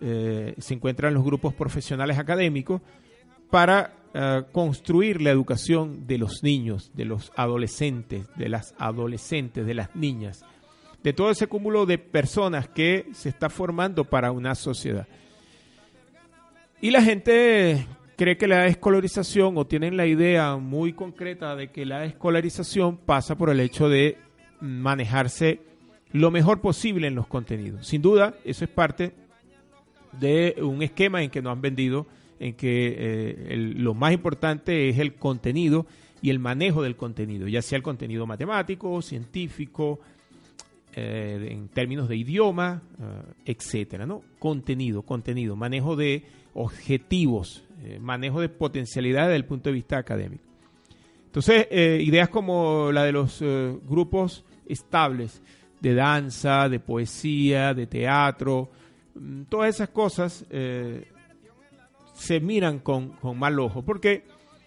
Eh, se encuentran los grupos profesionales académicos para eh, construir la educación de los niños, de los adolescentes, de las adolescentes, de las niñas, de todo ese cúmulo de personas que se está formando para una sociedad. Y la gente cree que la escolarización o tienen la idea muy concreta de que la escolarización pasa por el hecho de manejarse lo mejor posible en los contenidos. Sin duda, eso es parte de un esquema en que nos han vendido, en que eh, lo más importante es el contenido y el manejo del contenido, ya sea el contenido matemático, científico, eh, en términos de idioma, eh, etcétera, ¿no? Contenido, contenido, manejo de objetivos, manejo de potencialidad desde el punto de vista académico. Entonces, ideas como la de los grupos estables de danza, de poesía, de teatro, todas esas cosas eh, se miran con, mal ojo, porque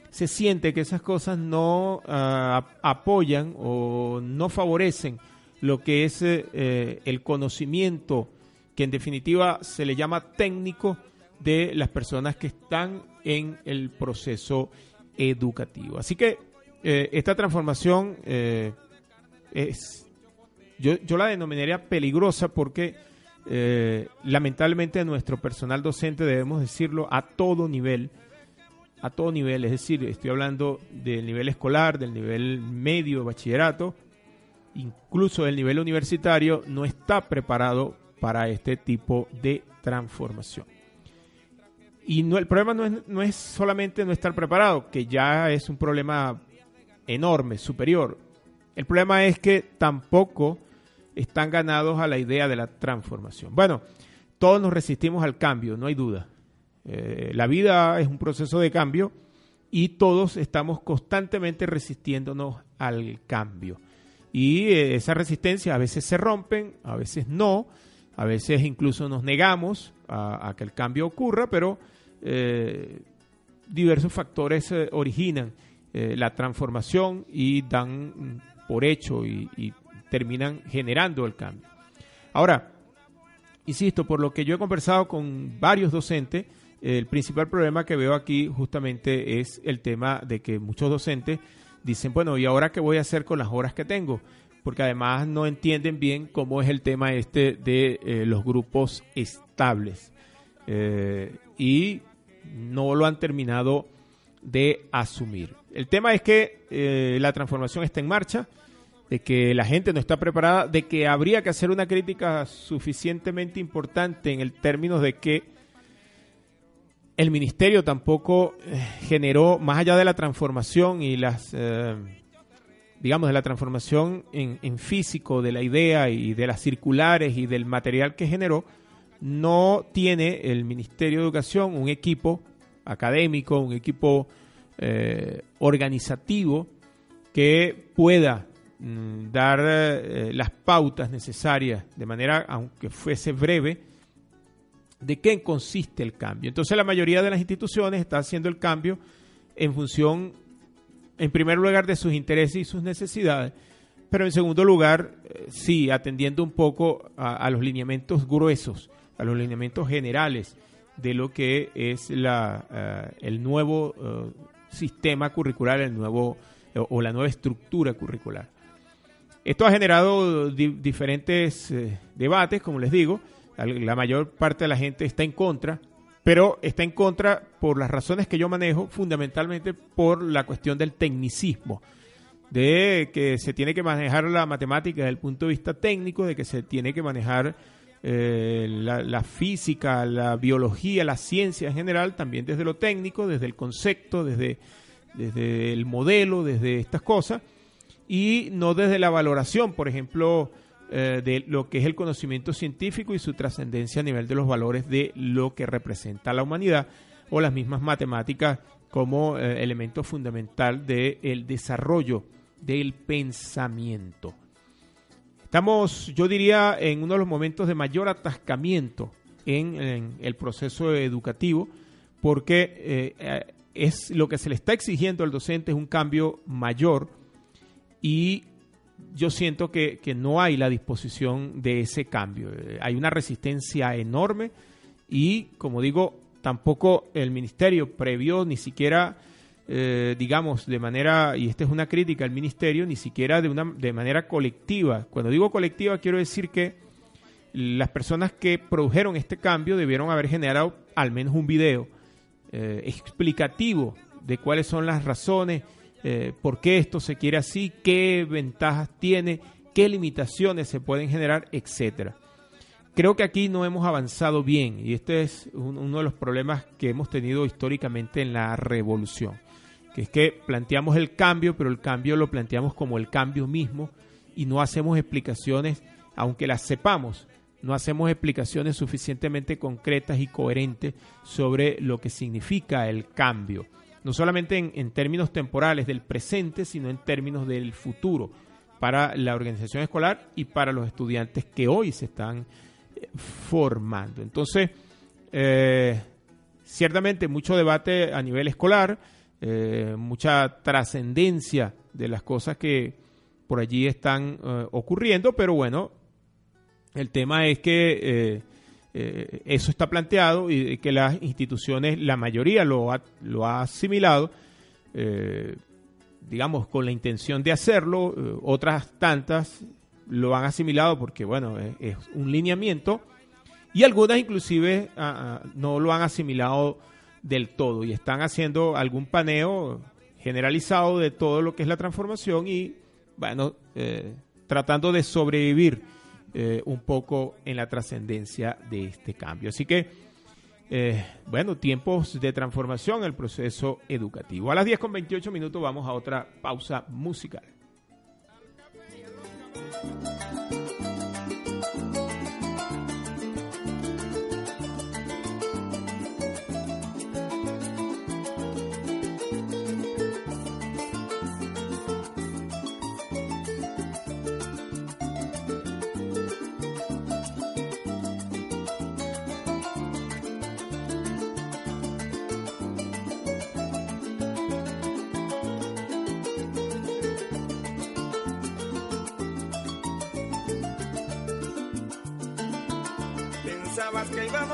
se siente que esas cosas no ah, apoyan o no favorecen lo que es eh, el conocimiento que en definitiva se le llama técnico de las personas que están en el proceso educativo. Así que eh, esta transformación es, yo, yo la denominaría peligrosa porque eh, lamentablemente nuestro personal docente debemos decirlo a todo nivel, a todo nivel, es decir, estoy hablando del nivel escolar, del nivel medio, bachillerato, incluso del nivel universitario, no está preparado para este tipo de transformación. Y no, el problema no es, no es solamente no estar preparado, que ya es un problema enorme, superior. El problema es que tampoco están ganados a la idea de la transformación. Bueno, todos nos resistimos al cambio, no hay duda. Eh, la vida es un proceso de cambio y todos estamos constantemente resistiéndonos al cambio. Y eh, esa resistencia a veces se rompen, a veces no, a veces incluso nos negamos a, que el cambio ocurra, pero eh, diversos factores originan la transformación y dan por hecho y, y terminan generando el cambio. Ahora, insisto, por lo que yo he conversado con varios docentes, el principal problema que veo aquí justamente es el tema de que muchos docentes dicen, bueno, ¿y ahora qué voy a hacer con las horas que tengo? Porque además no entienden bien cómo es el tema este de eh, los grupos estables. Eh, y no lo han terminado de asumir. El tema es que eh, la transformación está en marcha de que la gente no está preparada, de que habría que hacer una crítica suficientemente importante en el término de que el ministerio tampoco eh, generó, más allá de la transformación y las, eh, digamos, de la transformación en, en, físico de la idea y de las circulares y del material que generó, no tiene el Ministerio de Educación un equipo académico, un equipo eh, organizativo que pueda Mm, dar eh, las pautas necesarias de manera, aunque fuese breve, de qué consiste el cambio. Entonces la mayoría de las instituciones está haciendo el cambio en función, en primer lugar, de sus intereses y sus necesidades, pero en segundo lugar, eh, sí, atendiendo un poco a, los lineamientos gruesos, a los lineamientos generales de lo que es la, eh, el nuevo sistema curricular, el nuevo o la nueva estructura curricular. Esto ha generado diferentes eh, debates, como les digo. La mayor parte de la gente está en contra, pero está en contra por las razones que yo manejo, fundamentalmente por la cuestión del tecnicismo, de que se tiene que manejar la matemática desde el punto de vista técnico, de que se tiene que manejar eh, la, física, la biología, la ciencia en general, también desde lo técnico, desde el concepto, desde, desde el modelo, desde estas cosas y no desde la valoración, por ejemplo, eh, de lo que es el conocimiento científico y su trascendencia a nivel de los valores de lo que representa la humanidad o las mismas matemáticas como eh, elemento fundamental del desarrollo del pensamiento. Estamos, yo diría, en uno de los momentos de mayor atascamiento en, el proceso educativo, porque eh, es lo que se le está exigiendo al docente es un cambio mayor y yo siento que, no hay la disposición de ese cambio. Eh, hay una resistencia enorme y, como digo, tampoco el ministerio previó ni siquiera, eh, digamos, de manera, y esta es una crítica al ministerio, ni siquiera de, una, de manera colectiva. Cuando digo colectiva quiero decir que las personas que produjeron este cambio debieron haber generado al menos un video eh, explicativo de cuáles son las razones, eh, por qué esto se quiere así, qué ventajas tiene, qué limitaciones se pueden generar, etcétera. Creo que aquí no hemos avanzado bien y este es uno de los problemas que hemos tenido históricamente en la revolución, que es que planteamos el cambio, pero el cambio lo planteamos como el cambio mismo y no hacemos explicaciones, aunque las sepamos, no hacemos explicaciones suficientemente concretas y coherentes sobre lo que significa el cambio no solamente en, términos temporales del presente, sino en términos del futuro para la organización escolar y para los estudiantes que hoy se están eh, formando. Entonces, eh, ciertamente mucho debate a nivel escolar, eh, mucha trascendencia de las cosas que por allí están ocurriendo, pero bueno, el tema es que eh, eso está planteado y que las instituciones, la mayoría lo ha, lo ha asimilado, eh, digamos, con la intención de hacerlo, eh, otras tantas lo han asimilado porque, bueno, es, un lineamiento y algunas inclusive ah, ah, no lo han asimilado del todo y están haciendo algún paneo generalizado de todo lo que es la transformación y, bueno, tratando de sobrevivir eh, un poco en la trascendencia de este cambio. Así que, eh, bueno, tiempos de transformación en el proceso educativo. A las 10 con 28 minutos vamos a otra pausa musical.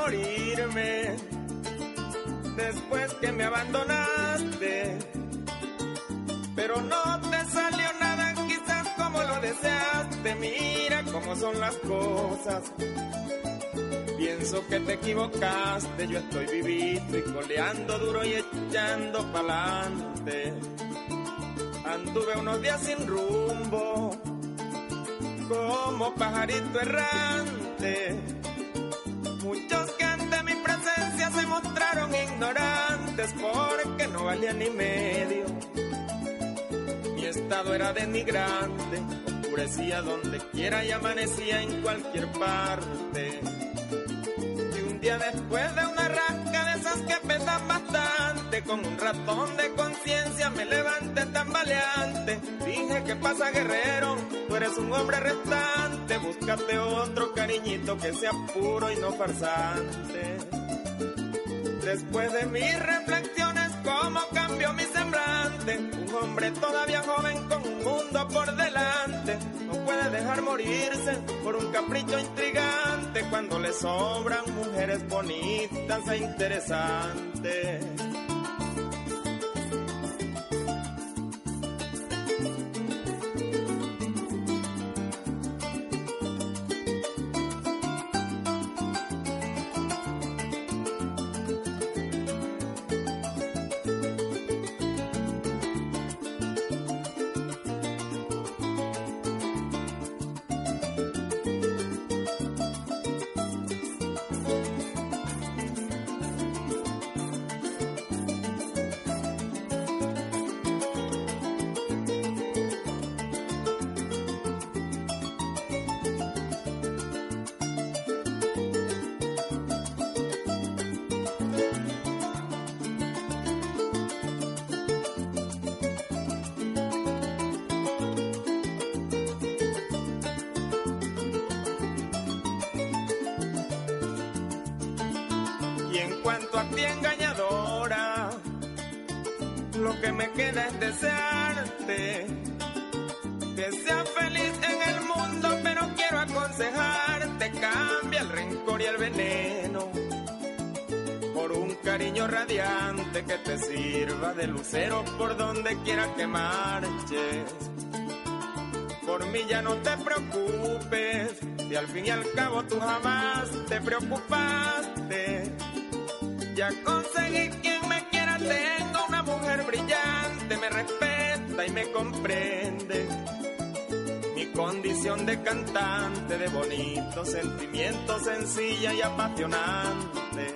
Morirme después que me abandonaste. Pero no te salió nada quizás como lo deseaste. Mira cómo son las cosas. Pienso que te equivocaste, yo estoy vivito y coleando duro y echando pa'lante. Anduve unos días sin rumbo, como pajarito errante porque no valía ni medio. Mi estado era denigrante, oscurecía donde quiera y amanecía en cualquier parte. Y un día después de una rasca de esas que pesan bastante, con un ratón de conciencia me levanté tambaleante. Dije, ¿qué pasa, guerrero? Tú eres un hombre restante, búscate otro cariñito que sea puro y no farsante. Después de mis reflexiones, cómo cambió mi semblante. Un hombre todavía joven con un mundo por delante. No puede dejar morirse por un capricho intrigante cuando le sobran mujeres bonitas e interesantes. Ti engañadora. Lo que me queda es desearte que seas feliz en el mundo, pero quiero aconsejarte, cambia el rencor y el veneno por un cariño radiante que te sirva de lucero por donde quiera que marches. Por mí ya no te preocupes, y al fin y al cabo tú jamás te preocupaste. Ya conseguí quien me quiera, tengo una mujer brillante, me respeta y me comprende. Mi condición de cantante, de bonito sentimiento, sencilla y apasionante.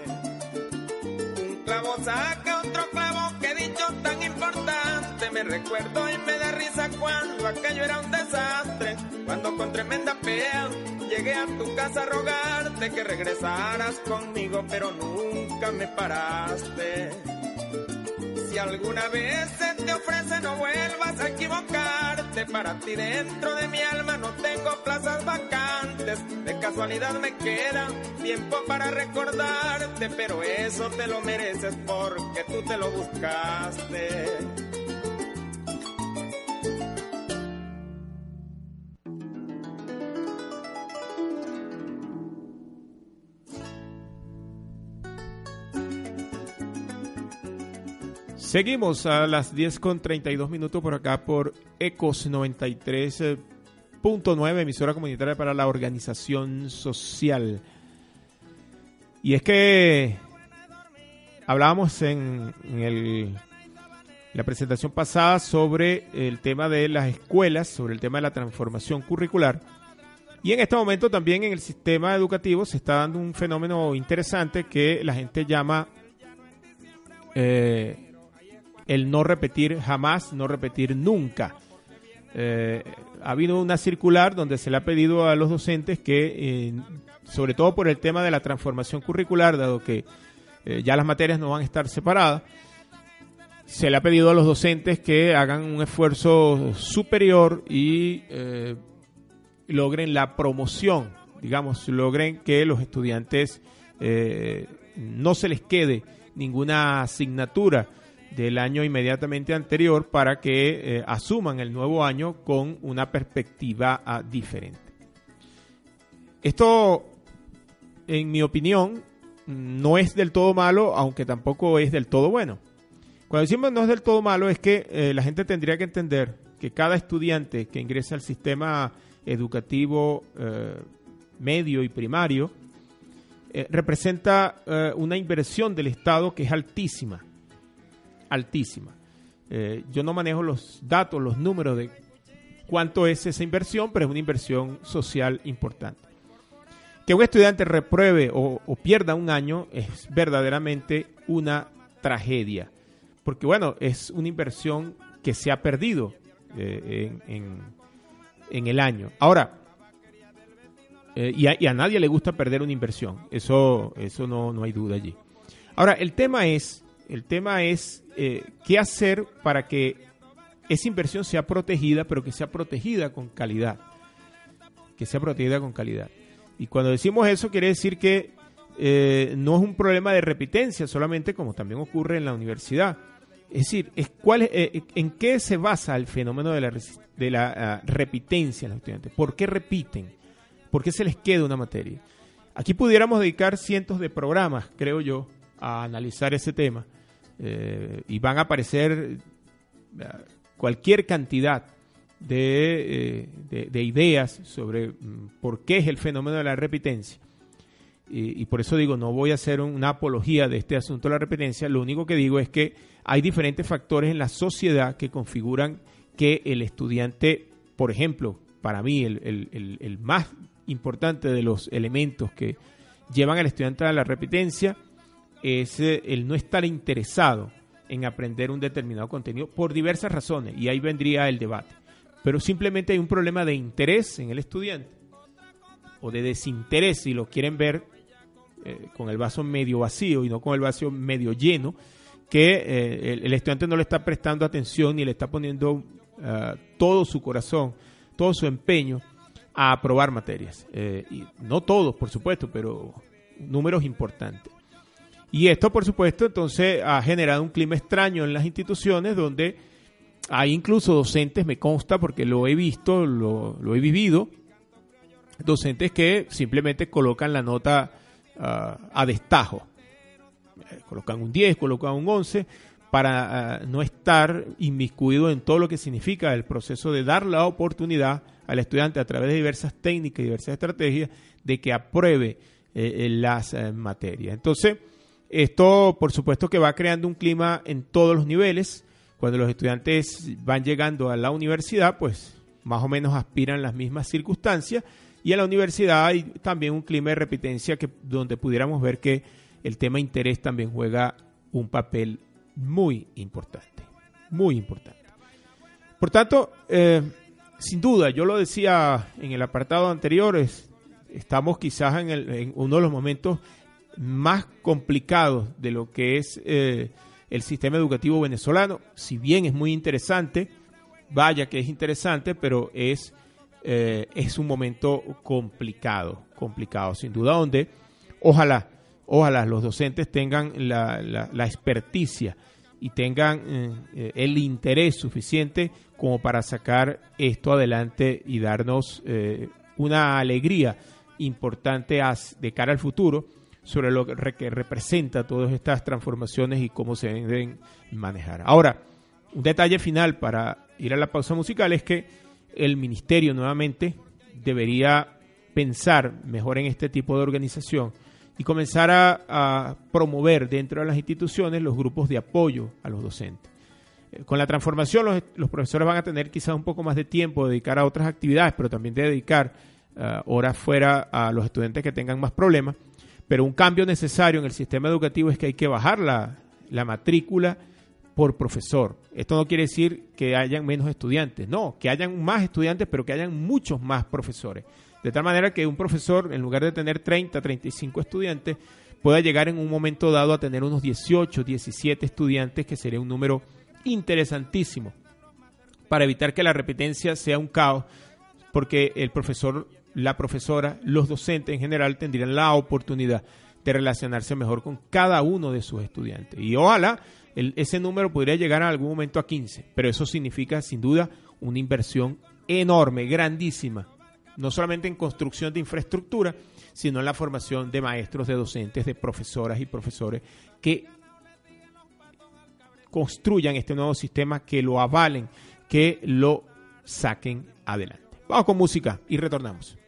Un clavo saca otro clavo, que dicho tan importante. Me recuerdo y me cuando aquello era un desastre. Cuando con tremenda pea llegué a tu casa a rogarte que regresaras conmigo, pero nunca me paraste. Si alguna vez se te ofrece, no vuelvas a equivocarte. Para ti dentro de mi alma no tengo plazas vacantes. De casualidad me queda tiempo para recordarte, pero eso te lo mereces porque tú te lo buscaste. Seguimos a las 10 con 32 minutos por acá por Ecos 93.9, emisora comunitaria para la organización social. Y es que hablábamos en, el, la presentación pasada sobre el tema de las escuelas, sobre el tema de la transformación curricular. Y en este momento también en el sistema educativo se está dando un fenómeno interesante que la gente llama eh, el no repetir jamás, no repetir nunca. Eh, ha habido una circular donde se le ha pedido a los docentes que, sobre todo por el tema de la transformación curricular, dado que eh, ya las materias no van a estar separadas, se le ha pedido a los docentes que hagan un esfuerzo superior y eh, logren la promoción, digamos, logren que los estudiantes no se les quede ninguna asignatura del año inmediatamente anterior para que eh, asuman el nuevo año con una perspectiva ah, diferente. Esto, en mi opinión, no es del todo malo, aunque tampoco es del todo bueno. Cuando decimos no es del todo malo, es que eh, la gente tendría que entender que cada estudiante que ingresa al sistema educativo eh, medio y primario representa una inversión del Estado que es altísima, altísima. Eh, yo no manejo los datos, los números de cuánto es esa inversión, pero es una inversión social importante. Que un estudiante repruebe o, pierda un año es verdaderamente una tragedia, porque bueno, es una inversión que se ha perdido eh, en, en- en el año. Ahora, eh, y, a, y a nadie le gusta perder una inversión, eso, eso no, no hay duda allí. Ahora, el tema es, el tema es eh, qué hacer para que esa inversión sea protegida, pero que sea protegida con calidad. Que sea protegida con calidad. Y cuando decimos eso, quiere decir que eh, no es un problema de repitencia solamente, como también ocurre en la universidad. Es decir, eh, ¿en qué se basa el fenómeno de la, resi- de la ah, repitencia en los estudiantes? ¿Por qué repiten? ¿Por qué se les queda una materia? Aquí pudiéramos dedicar cientos de programas, creo yo, a analizar ese tema. Eh, y van a aparecer eh, cualquier cantidad de, eh, de- de ideas sobre mm, por qué es el fenómeno de la repitencia. Y, por eso digo, no voy a hacer una apología de este asunto de la repitencia. Lo único que digo es que hay diferentes factores en la sociedad que configuran que el estudiante, por ejemplo, para mí el- el más importante de los elementos que llevan al estudiante a la repitencia es eh, el no estar interesado en aprender un determinado contenido por diversas razones, y ahí vendría el debate. Pero simplemente hay un problema de interés en el estudiante, o de desinterés, si lo quieren ver eh, con el vaso medio vacío y no con el vaso medio lleno, que eh, el, estudiante no le está prestando atención ni le está poniendo todo su corazón, todo su empeño a aprobar materias. Y no todos, por supuesto, pero números importantes. Y esto, por supuesto, entonces ha generado un clima extraño en las instituciones donde hay incluso docentes, me consta porque lo he visto, lo, he vivido, docentes que simplemente colocan la nota ah, a destajo. Eh, colocan un 10, colocan un 11 para ah, no estar inmiscuido en todo lo que significa el proceso de dar la oportunidad al estudiante a través de diversas técnicas y diversas estrategias de que apruebe eh, las eh, materias. Entonces, esto por supuesto que va creando un clima en todos los niveles. Cuando los estudiantes van llegando a la universidad, pues más o menos aspiran las mismas circunstancias y en la universidad hay también un clima de repitencia que, donde pudiéramos ver que el tema interés también juega un papel muy importante, muy importante. Por tanto, eh, sin duda, yo lo decía en el apartado anterior, estamos quizás en, uno de los momentos más complicados de lo que es eh, el sistema educativo venezolano. Si bien es muy interesante, vaya que es interesante, pero es eh, es un momento complicado, complicado, sin duda, donde ojalá, ojalá los docentes tengan la, la, experticia y tengan eh, el interés suficiente como para sacar esto adelante y darnos una alegría importante de cara al futuro sobre lo que representa todas estas transformaciones y cómo se deben manejar. Ahora, un detalle final para ir a la pausa musical es que el ministerio nuevamente debería pensar mejor en este tipo de organización y comenzar a, promover dentro de las instituciones los grupos de apoyo a los docentes. Eh, con la transformación los, profesores van a tener quizás un poco más de tiempo de dedicar a otras actividades, pero también de dedicar eh, horas fuera a los estudiantes que tengan más problemas. Pero un cambio necesario en el sistema educativo es que hay que bajar la, la matrícula por profesor. Esto no quiere decir que hayan menos estudiantes, no, que hayan más estudiantes, pero que hayan muchos más profesores. De tal manera que un profesor, en lugar de tener 30, 35 estudiantes, pueda llegar en un momento dado a tener unos 18, 17 estudiantes, que sería un número interesantísimo para evitar que la repitencia sea un caos, porque el profesor, la profesora, los docentes en general tendrían la oportunidad de relacionarse mejor con cada uno de sus estudiantes. Y ojalá ese número podría llegar en algún momento a 15, pero eso significa sin duda una inversión enorme, grandísima, no solamente en construcción de infraestructura, sino en la formación de maestros, de docentes, de profesoras y profesores que construyan este nuevo sistema, que lo avalen, que lo saquen adelante. Vamos con música y retornamos.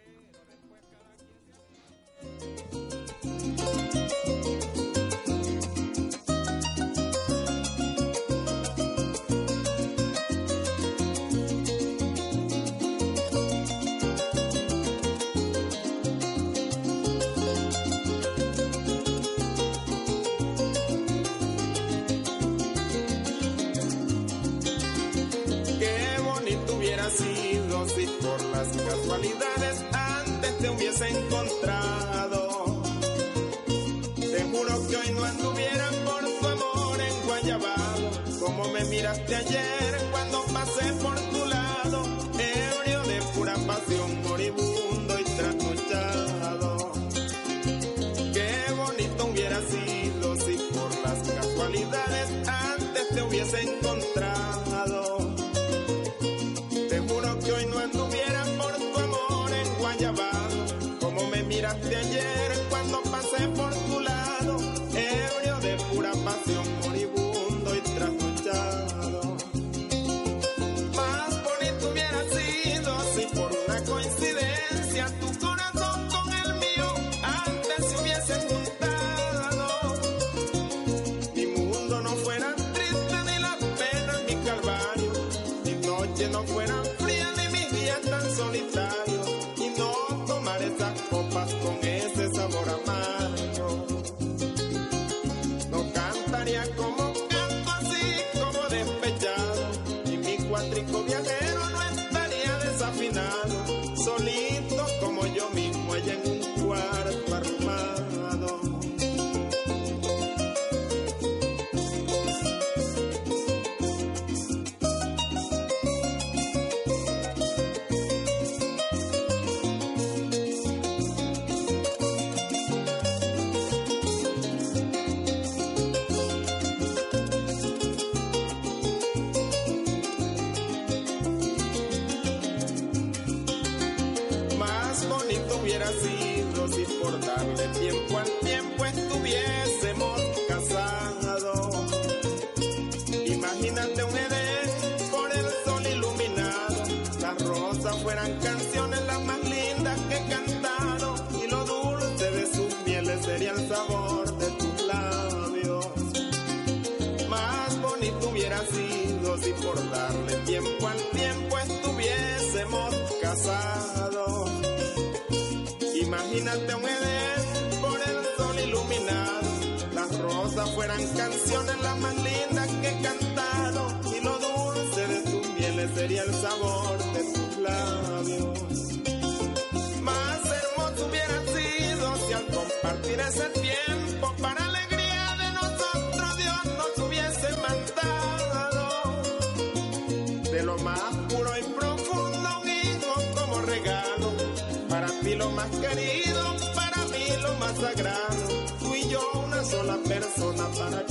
Persona para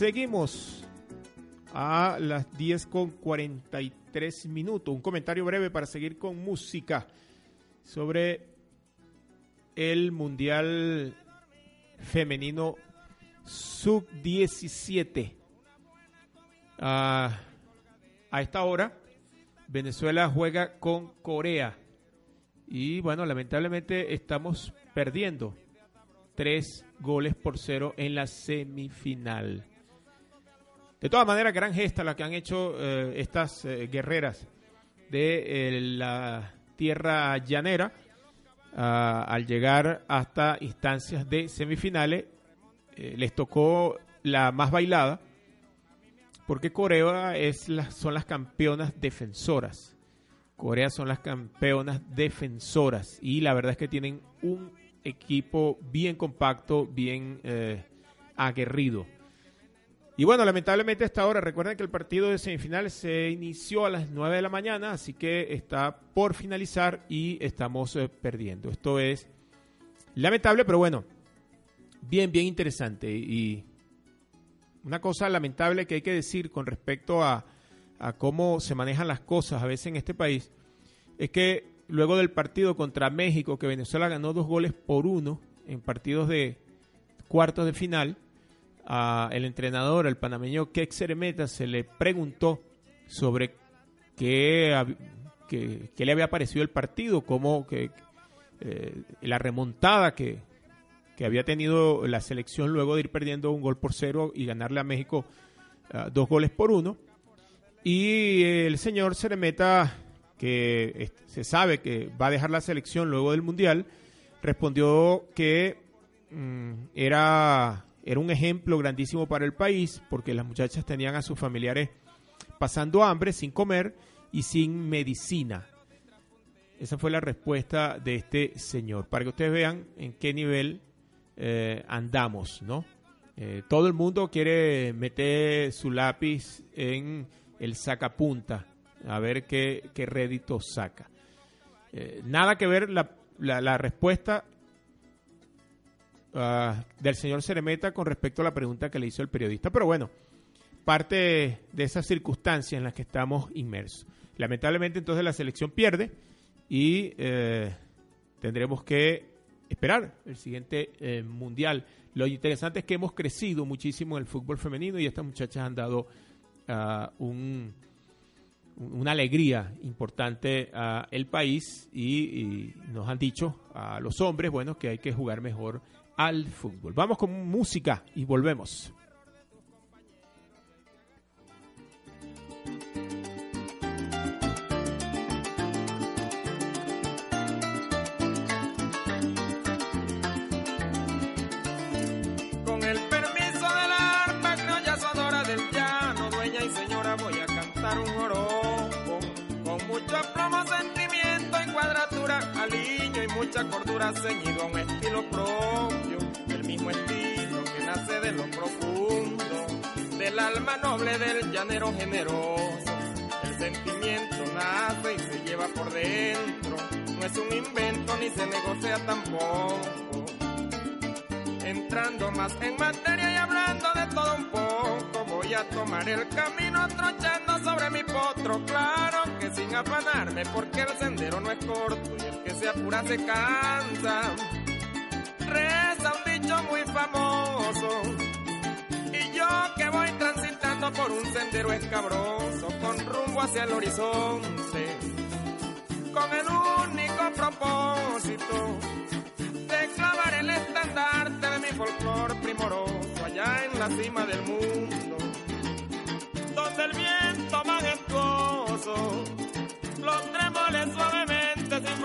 Seguimos a las 10 con 43 minutos. Un comentario breve para seguir con música sobre el Mundial Femenino Sub-17. Ah, a esta hora, Venezuela juega con Corea. Y bueno, lamentablemente estamos perdiendo tres goles por cero en la semifinal. De todas maneras, gran gesta la que han hecho eh, estas eh, guerreras de eh, la tierra llanera ah, al llegar hasta instancias de semifinales. les tocó la más bailada porque Corea es son las campeonas defensoras. Corea son las campeonas defensoras y la verdad es que tienen un equipo bien compacto, bien aguerrido. Y bueno, lamentablemente hasta ahora, recuerden que el partido de semifinales se inició a las 9 de la mañana, así que está por finalizar y estamos eh, perdiendo. Esto es lamentable, pero bueno, bien, bien interesante. Y una cosa lamentable que hay que decir con respecto a cómo se manejan las cosas a veces en este país es que luego del partido contra México, que Venezuela ganó dos goles por uno en partidos de cuartos de final, a el entrenador, el panameño Kex Ceremeta, se le preguntó sobre qué, qué- le había parecido el partido, cómo que, eh, la remontada que, que había tenido la selección luego de ir perdiendo un gol por cero y ganarle a México ah, dos goles por uno. Y el señor Ceremeta, que se sabe que va a dejar la selección luego del Mundial, respondió que mm, era, era un ejemplo grandísimo para el país, porque las muchachas tenían a sus familiares pasando hambre, sin comer y sin medicina. Esa fue la respuesta de este señor, para que ustedes vean en qué nivel eh, andamos, ¿no? Eh, todo el mundo quiere meter su lápiz en el sacapunta, a ver qué, qué rédito saca. Eh, nada que ver la, la- la respuesta ah, del señor Ceremeta con respecto a la pregunta que le hizo el periodista, pero bueno, parte de esas circunstancias en las que estamos inmersos. Lamentablemente entonces la selección pierde y eh, tendremos que esperar el siguiente eh, mundial. Lo interesante es que hemos crecido muchísimo en el fútbol femenino y estas muchachas han dado ah, un, una alegría importante a el país y, y nos han dicho a los hombres, bueno, que hay que jugar mejor al fútbol. Vamos con música y volvemos. Con el permiso de la arpa criolla sonora del llano, dueña y señora, voy a cantar un joropo. Con mucho aplomo, sentimiento y cuadratura, aliño y mucha cordura, ceñido a un estilo que nace de lo profundo, del alma noble del llanero generoso. El sentimiento nace y se lleva por dentro, no es un invento ni se negocia tampoco entrando más en materia y hablando de todo un poco. Voy a tomar el camino trochando sobre mi potro, claro que sin afanarme, porque el sendero no es corto y el que se apura se cansa famoso. Y yo que voy transitando por un sendero escabroso con rumbo hacia el horizonte, con el único propósito de clavar el estandarte de mi folclor primoroso allá en la cima del mundo, donde el viento majestuoso los trémoles suavemente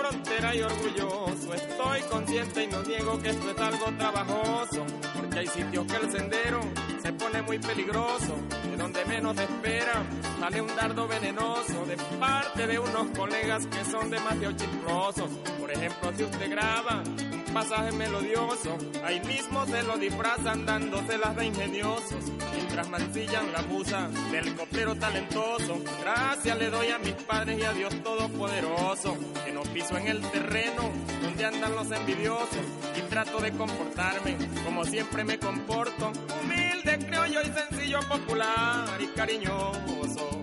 frontera y orgulloso. Estoy consciente y no niego que esto es algo trabajoso, porque hay sitios que el sendero se pone muy peligroso, de donde menos espera sale un dardo venenoso de parte de unos colegas que son demasiado chismosos. Por ejemplo, si usted graba un pasaje melodioso, ahí mismo se lo disfrazan dándoselas de ingeniosos, mientras mancillan la musa del coplero talentoso. Gracias le doy a mis padres y a Dios Todopoderoso, que no piso en el terreno donde andan los envidiosos trato de comportarme como siempre me comporto, humilde, criollo y sencillo, popular y cariñoso.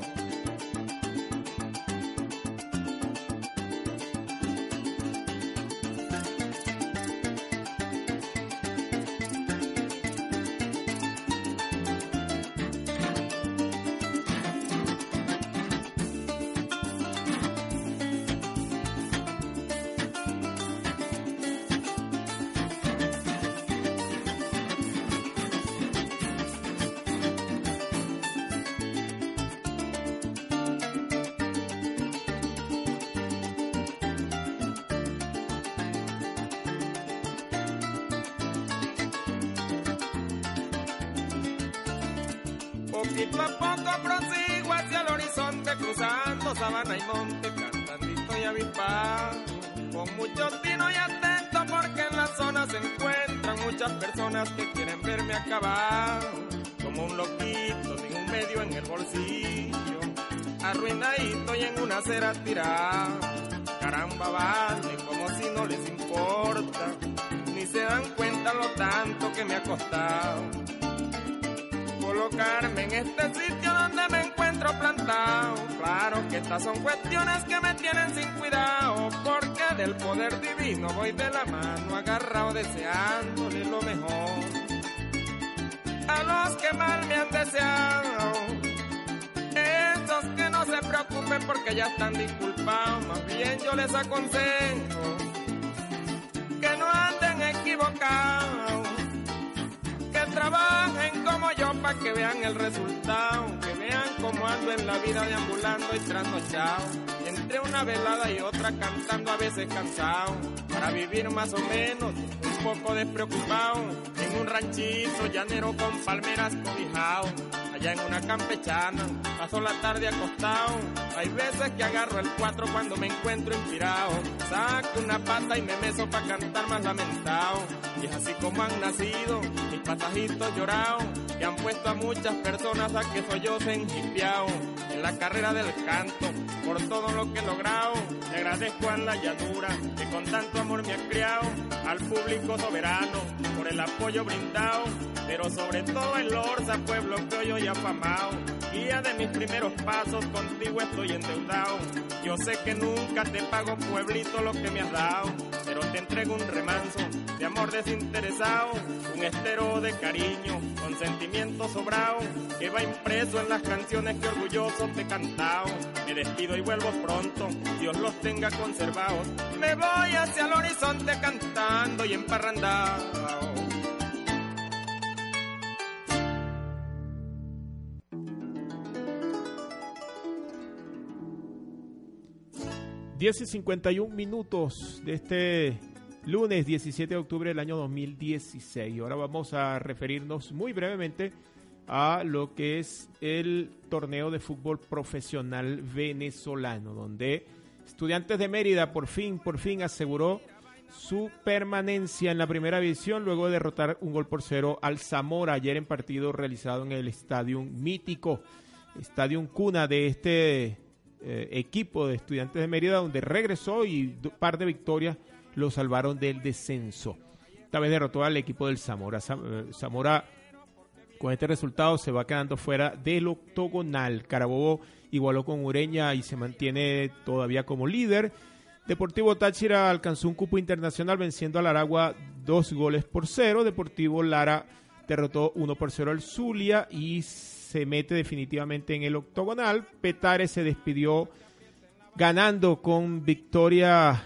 No les importa, ni se dan cuenta lo tanto que me ha costado colocarme en este sitio donde me encuentro plantado. Claro que estas son cuestiones que me tienen sin cuidado, porque del poder divino voy de la mano agarrado deseándole lo mejor. A los que mal me han deseado, esos que no se preocupen porque ya están disculpados, más bien yo les aconsejo equivocados trabajen como yo para que vean el resultado, que vean cómo ando en la vida deambulando y trasnochado, entre una velada y otra cantando a veces cansado, para vivir más o menos un poco despreocupado, en un ranchito llanero con palmeras cobijado, allá en una campechana, paso la tarde acostado, hay veces que agarro el cuatro cuando me encuentro inspirado, saco una pata y me meso para cantar más lamentado, y es así como han nacido mis pasajitos llorados, que han puesto a muchas personas a que soy yo enjipiao en la carrera del canto, por todo lo que he logrado, le agradezco a la llanura, que con tanto amor me ha criado, al público soberano, por el apoyo brindado, pero sobre todo el Orza, pueblo que hoy guía de mis primeros pasos, contigo estoy endeudado, yo sé que nunca te pago pueblito lo que me has dado, pero te entrego un remanso de amor desinteresado, un estero de cariño, con sentimiento sobrado, que va impreso en las canciones que orgulloso te he cantado. Me despido y vuelvo pronto, Dios los tenga conservados. Me voy hacia el horizonte cantando y emparrandado. 10 y 51 minutos de este lunes 17 de octubre del año 2016. Ahora vamos a referirnos muy brevemente a lo que es el torneo de fútbol profesional venezolano, donde Estudiantes de Mérida por fin, por fin aseguró su permanencia en la primera división luego de derrotar un gol por cero al Zamora ayer en partido realizado en el Estadio Mítico, Estadio Cuna de este eh, equipo de estudiantes de Mérida, donde regresó y un par de victorias lo salvaron del descenso. Esta vez derrotó al equipo del Zamora. Eh, Zamora con este resultado se va quedando fuera del octogonal. Carabobo igualó con Ureña y se mantiene todavía como líder. Deportivo Táchira alcanzó un cupo internacional venciendo al Aragua dos goles por cero. Deportivo Lara derrotó uno por cero al Zulia y se mete definitivamente en el octogonal. Petare se despidió ganando con victoria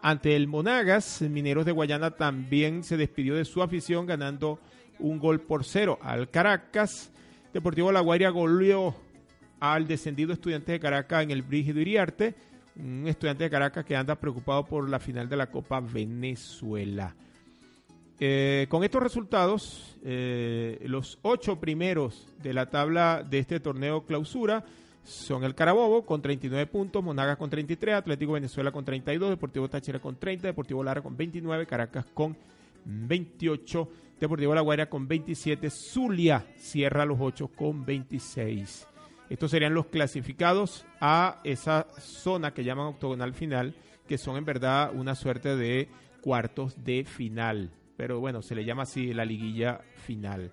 ante el Monagas. Mineros de Guayana también se despidió de su afición ganando un gol por cero al Caracas. Deportivo La Guaira goleó al descendido estudiante de Caracas en el Brígido Iriarte, un estudiante de Caracas que anda preocupado por la final de la Copa Venezuela. Eh, con estos resultados, eh, los ocho primeros de la tabla de este torneo clausura son el Carabobo con 39 puntos, Monagas con 33, Atlético Venezuela con 32, Deportivo Táchira con 30, Deportivo Lara con 29, Caracas con 28, Deportivo La Guaira con 27, Zulia cierra los 8 con 26. Estos serían los clasificados a esa zona que llaman octogonal final, que son en verdad una suerte de cuartos de final. Pero bueno, se le llama así la liguilla final.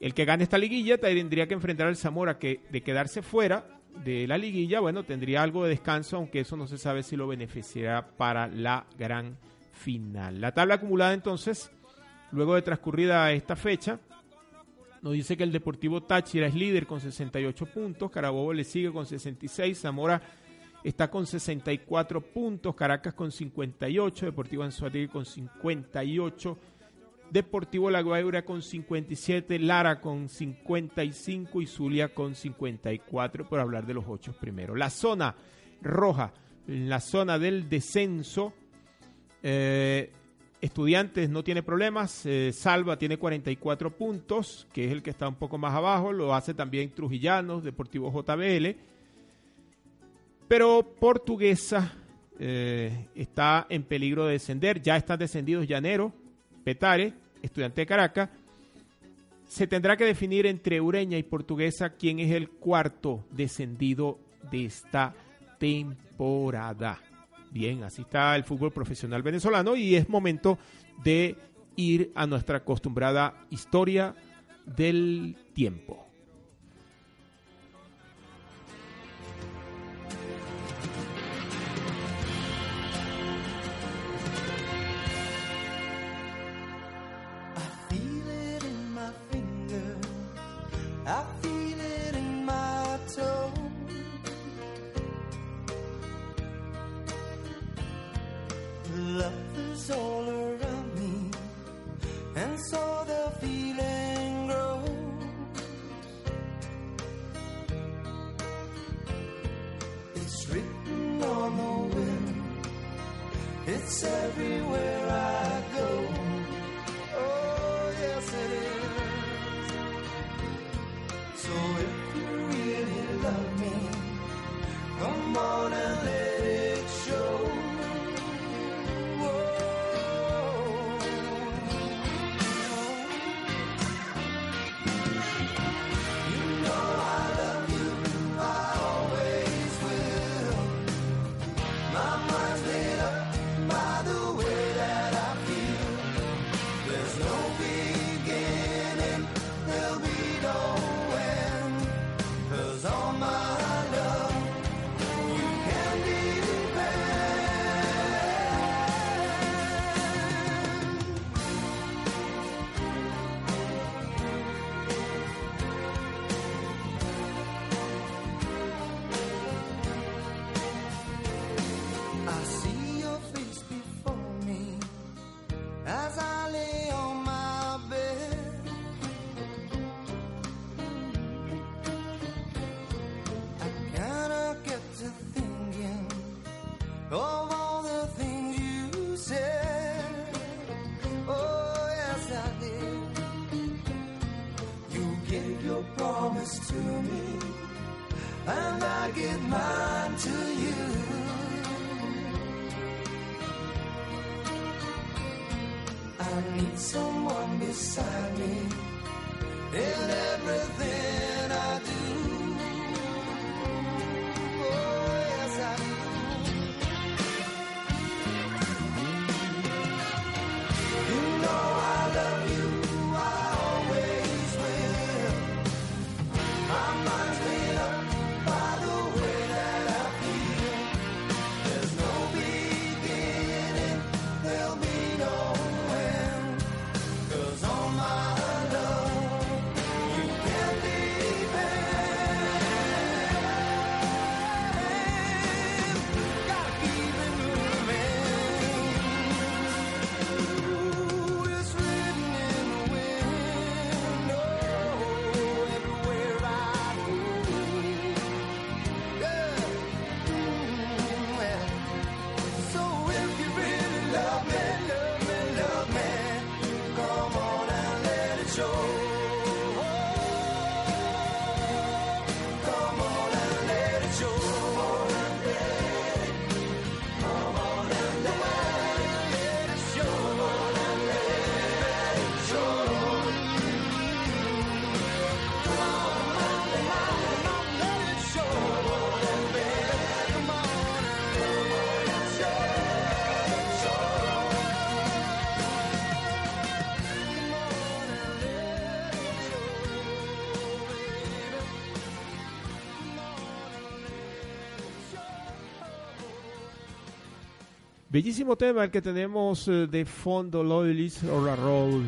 El que gane esta liguilla tendría que enfrentar al Zamora, que de quedarse fuera de la liguilla, bueno, tendría algo de descanso, aunque eso no se sabe si lo beneficiará para la gran final. La tabla acumulada entonces, luego de transcurrida esta fecha, nos dice que el Deportivo Táchira es líder con 68 puntos, Carabobo le sigue con 66, Zamora está con 64 puntos, Caracas con 58, Deportivo Anzuategui con 58, Deportivo La Guaira con 57, Lara con 55 y Zulia con 54, por hablar de los ocho primeros. La zona roja, la zona del descenso, eh, Estudiantes no tiene problemas, eh, Salva tiene 44 puntos, que es el que está un poco más abajo, lo hace también Trujillanos, Deportivo JBL, pero Portuguesa eh, está en peligro de descender, ya están descendidos Llanero, Petare, Estudiante de Caracas, se tendrá que definir entre Ureña y Portuguesa quién es el cuarto descendido de esta temporada. Bien, así está el fútbol profesional venezolano y es momento de ir a nuestra acostumbrada historia del tiempo. all around me, and so the feeling grows. It's written on the wind, it's everywhere. and I give mine to you. I need someone beside me in everything. Bellísimo tema el que tenemos eh, de fondo, Loyalist or a Roll,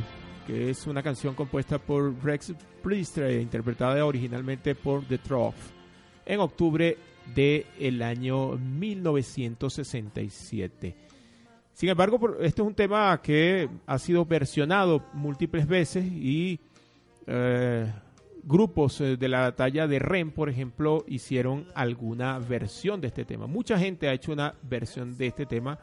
que es una canción compuesta por Rex Priestley, interpretada originalmente por The Trough, en octubre del año 1967. Sin embargo, este es un tema que ha sido versionado múltiples veces y eh, grupos eh, de la talla de REM, por ejemplo, hicieron alguna versión de este tema. Mucha gente ha hecho una versión de este tema,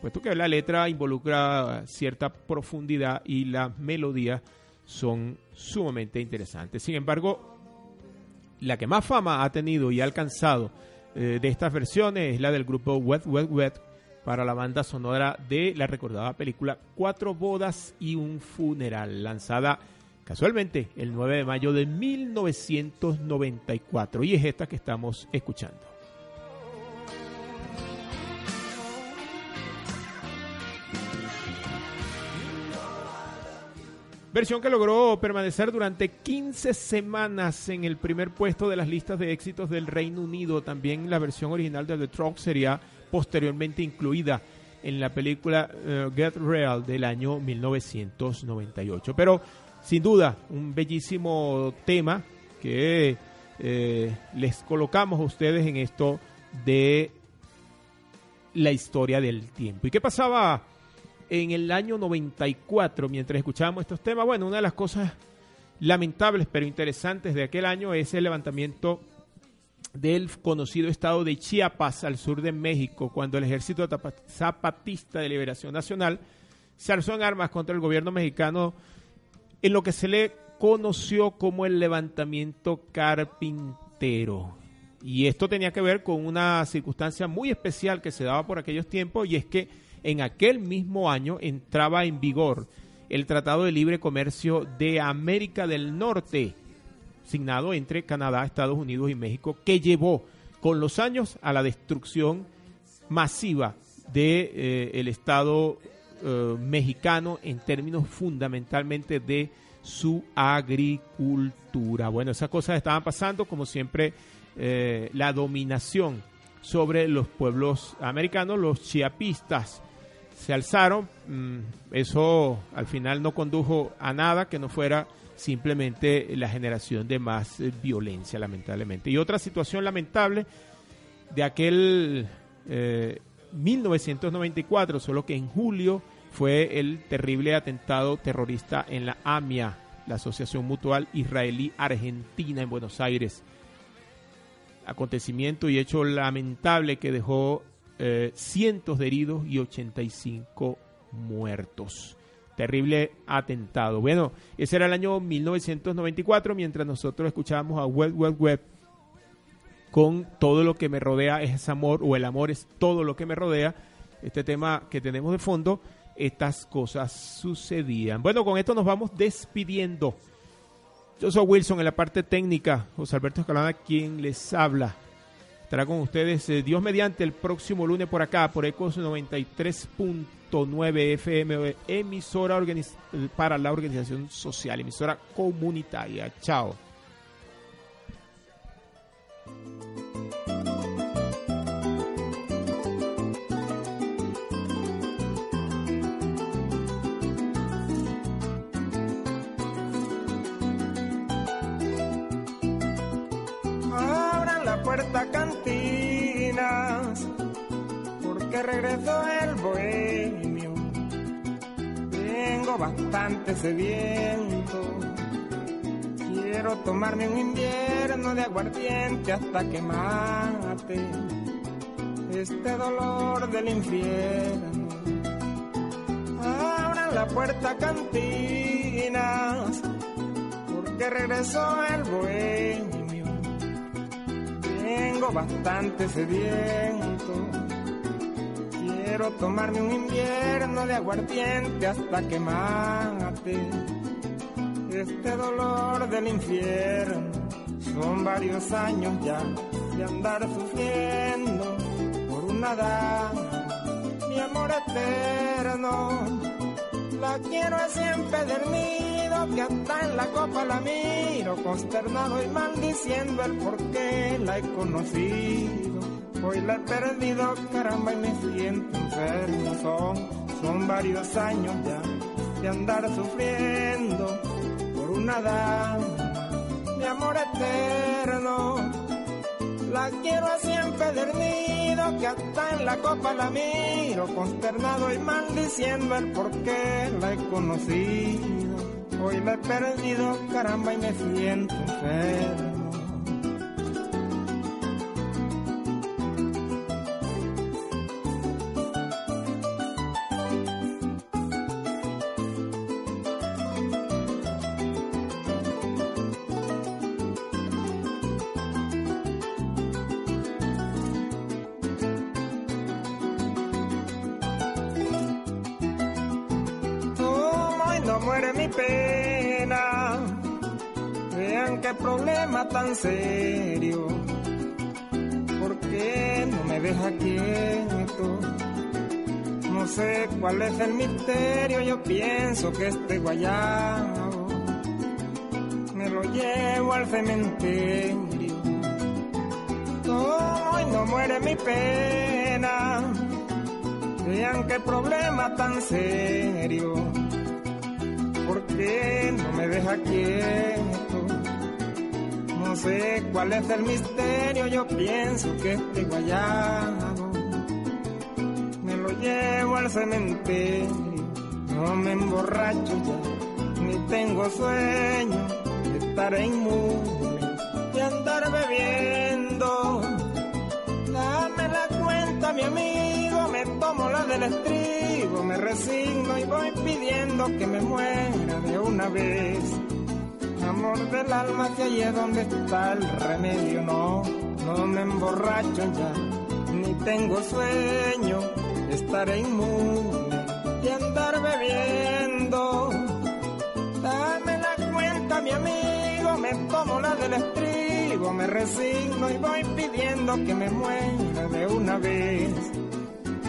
puesto que la letra involucra cierta profundidad y las melodías son sumamente interesantes. Sin embargo, la que más fama ha tenido y ha alcanzado eh, de estas versiones es la del grupo Wet Wet Wet para la banda sonora de la recordada película Cuatro bodas y un funeral, lanzada casualmente el 9 de mayo de 1994 y es esta que estamos escuchando. Versión que logró permanecer durante 15 semanas en el primer puesto de las listas de éxitos del Reino Unido. También la versión original de The Truck sería posteriormente incluida en la película eh, Get Real del año 1998. Pero sin duda, un bellísimo tema que eh, les colocamos a ustedes en esto de la historia del tiempo. ¿Y qué pasaba en el año 94 mientras escuchábamos estos temas? Bueno, una de las cosas lamentables pero interesantes de aquel año es el levantamiento del conocido estado de Chiapas al sur de México, cuando el ejército zapatista de liberación nacional se alzó en armas contra el gobierno mexicano en lo que se le conoció como el levantamiento carpintero. Y esto tenía que ver con una circunstancia muy especial que se daba por aquellos tiempos y es que en aquel mismo año entraba en vigor el Tratado de Libre Comercio de América del Norte, signado entre Canadá, Estados Unidos y México, que llevó con los años a la destrucción masiva del de, eh, Estado eh, mexicano en términos fundamentalmente de su agricultura. Bueno, esas cosas estaban pasando, como siempre, eh, la dominación sobre los pueblos americanos, los chiapistas se alzaron, mm, eso al final no condujo a nada que no fuera simplemente la generación de más eh, violencia, lamentablemente. Y otra situación lamentable de aquel 1994, solo que en julio fue el terrible atentado terrorista en la AMIA, la Asociación Mutual Israelí Argentina en Buenos Aires. Acontecimiento y hecho lamentable que dejó eh, cientos de heridos y 85 muertos. Terrible atentado. Bueno, ese era el año 1994 mientras nosotros escuchábamos a Web Web Web con todo lo que me rodea es amor o el amor es todo lo que me rodea. Este tema que tenemos de fondo, estas cosas sucedían. Bueno, con esto nos vamos despidiendo. Yo soy Wilson en la parte técnica, José Alberto Escalada quien les habla. Estará con ustedes eh, Dios mediante el próximo lunes por acá, por Ecos 93.9 FM, emisora para la organización social, emisora comunitaria. Chao. puerta regresó el bohemio. Vengo bastante sediento, quiero tomarme un invierno de aguardiente hasta que mate este dolor del infierno. Abran la puerta cantinas, porque regresó el bohemio tengo bastante sediento. Quiero tomarme un invierno de aguardiente hasta que mate este dolor del infierno. Son varios años ya de andar sufriendo por una dama, mi amor eterno. La quiero así empedernido que hasta en la copa la miro consternado y maldiciendo el por qué la he conocido. Hoy la he perdido, caramba, y me siento enfermo. Son, son varios años ya de andar sufriendo por una dama de amor eterno. La quiero así empedernido que hasta en la copa la miro, consternado y maldiciendo el por qué la he conocido. Hoy la he perdido, caramba, y me siento enfermo. Tan serio. ¿Por qué no me deja quieto? No sé cuál es el misterio. Yo pienso que este guayabo me lo llevo al cementerio. Hoy no muere mi pena. Vean qué problema tan serio ¿por qué no me deja quieto? No sé cuál es el misterio, yo pienso que este guayabo me lo llevo al cementerio, no me emborracho ya, ni tengo sueño de estar inmune y andar bebiendo. Dame la cuenta, mi amigo, me tomo la del estribo, me resigno y voy pidiendo que me muera de una vez. Amor del alma, que allí es donde está el remedio, no, no me emborracho ya, ni tengo sueño, estaré inmune y andar bebiendo. Dame la cuenta, mi amigo, me tomo la del estribo, me resigno y voy pidiendo que me muera de una vez.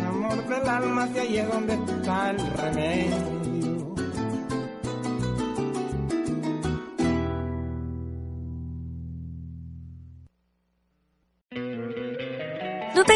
Amor del alma, que ahí es donde está el remedio.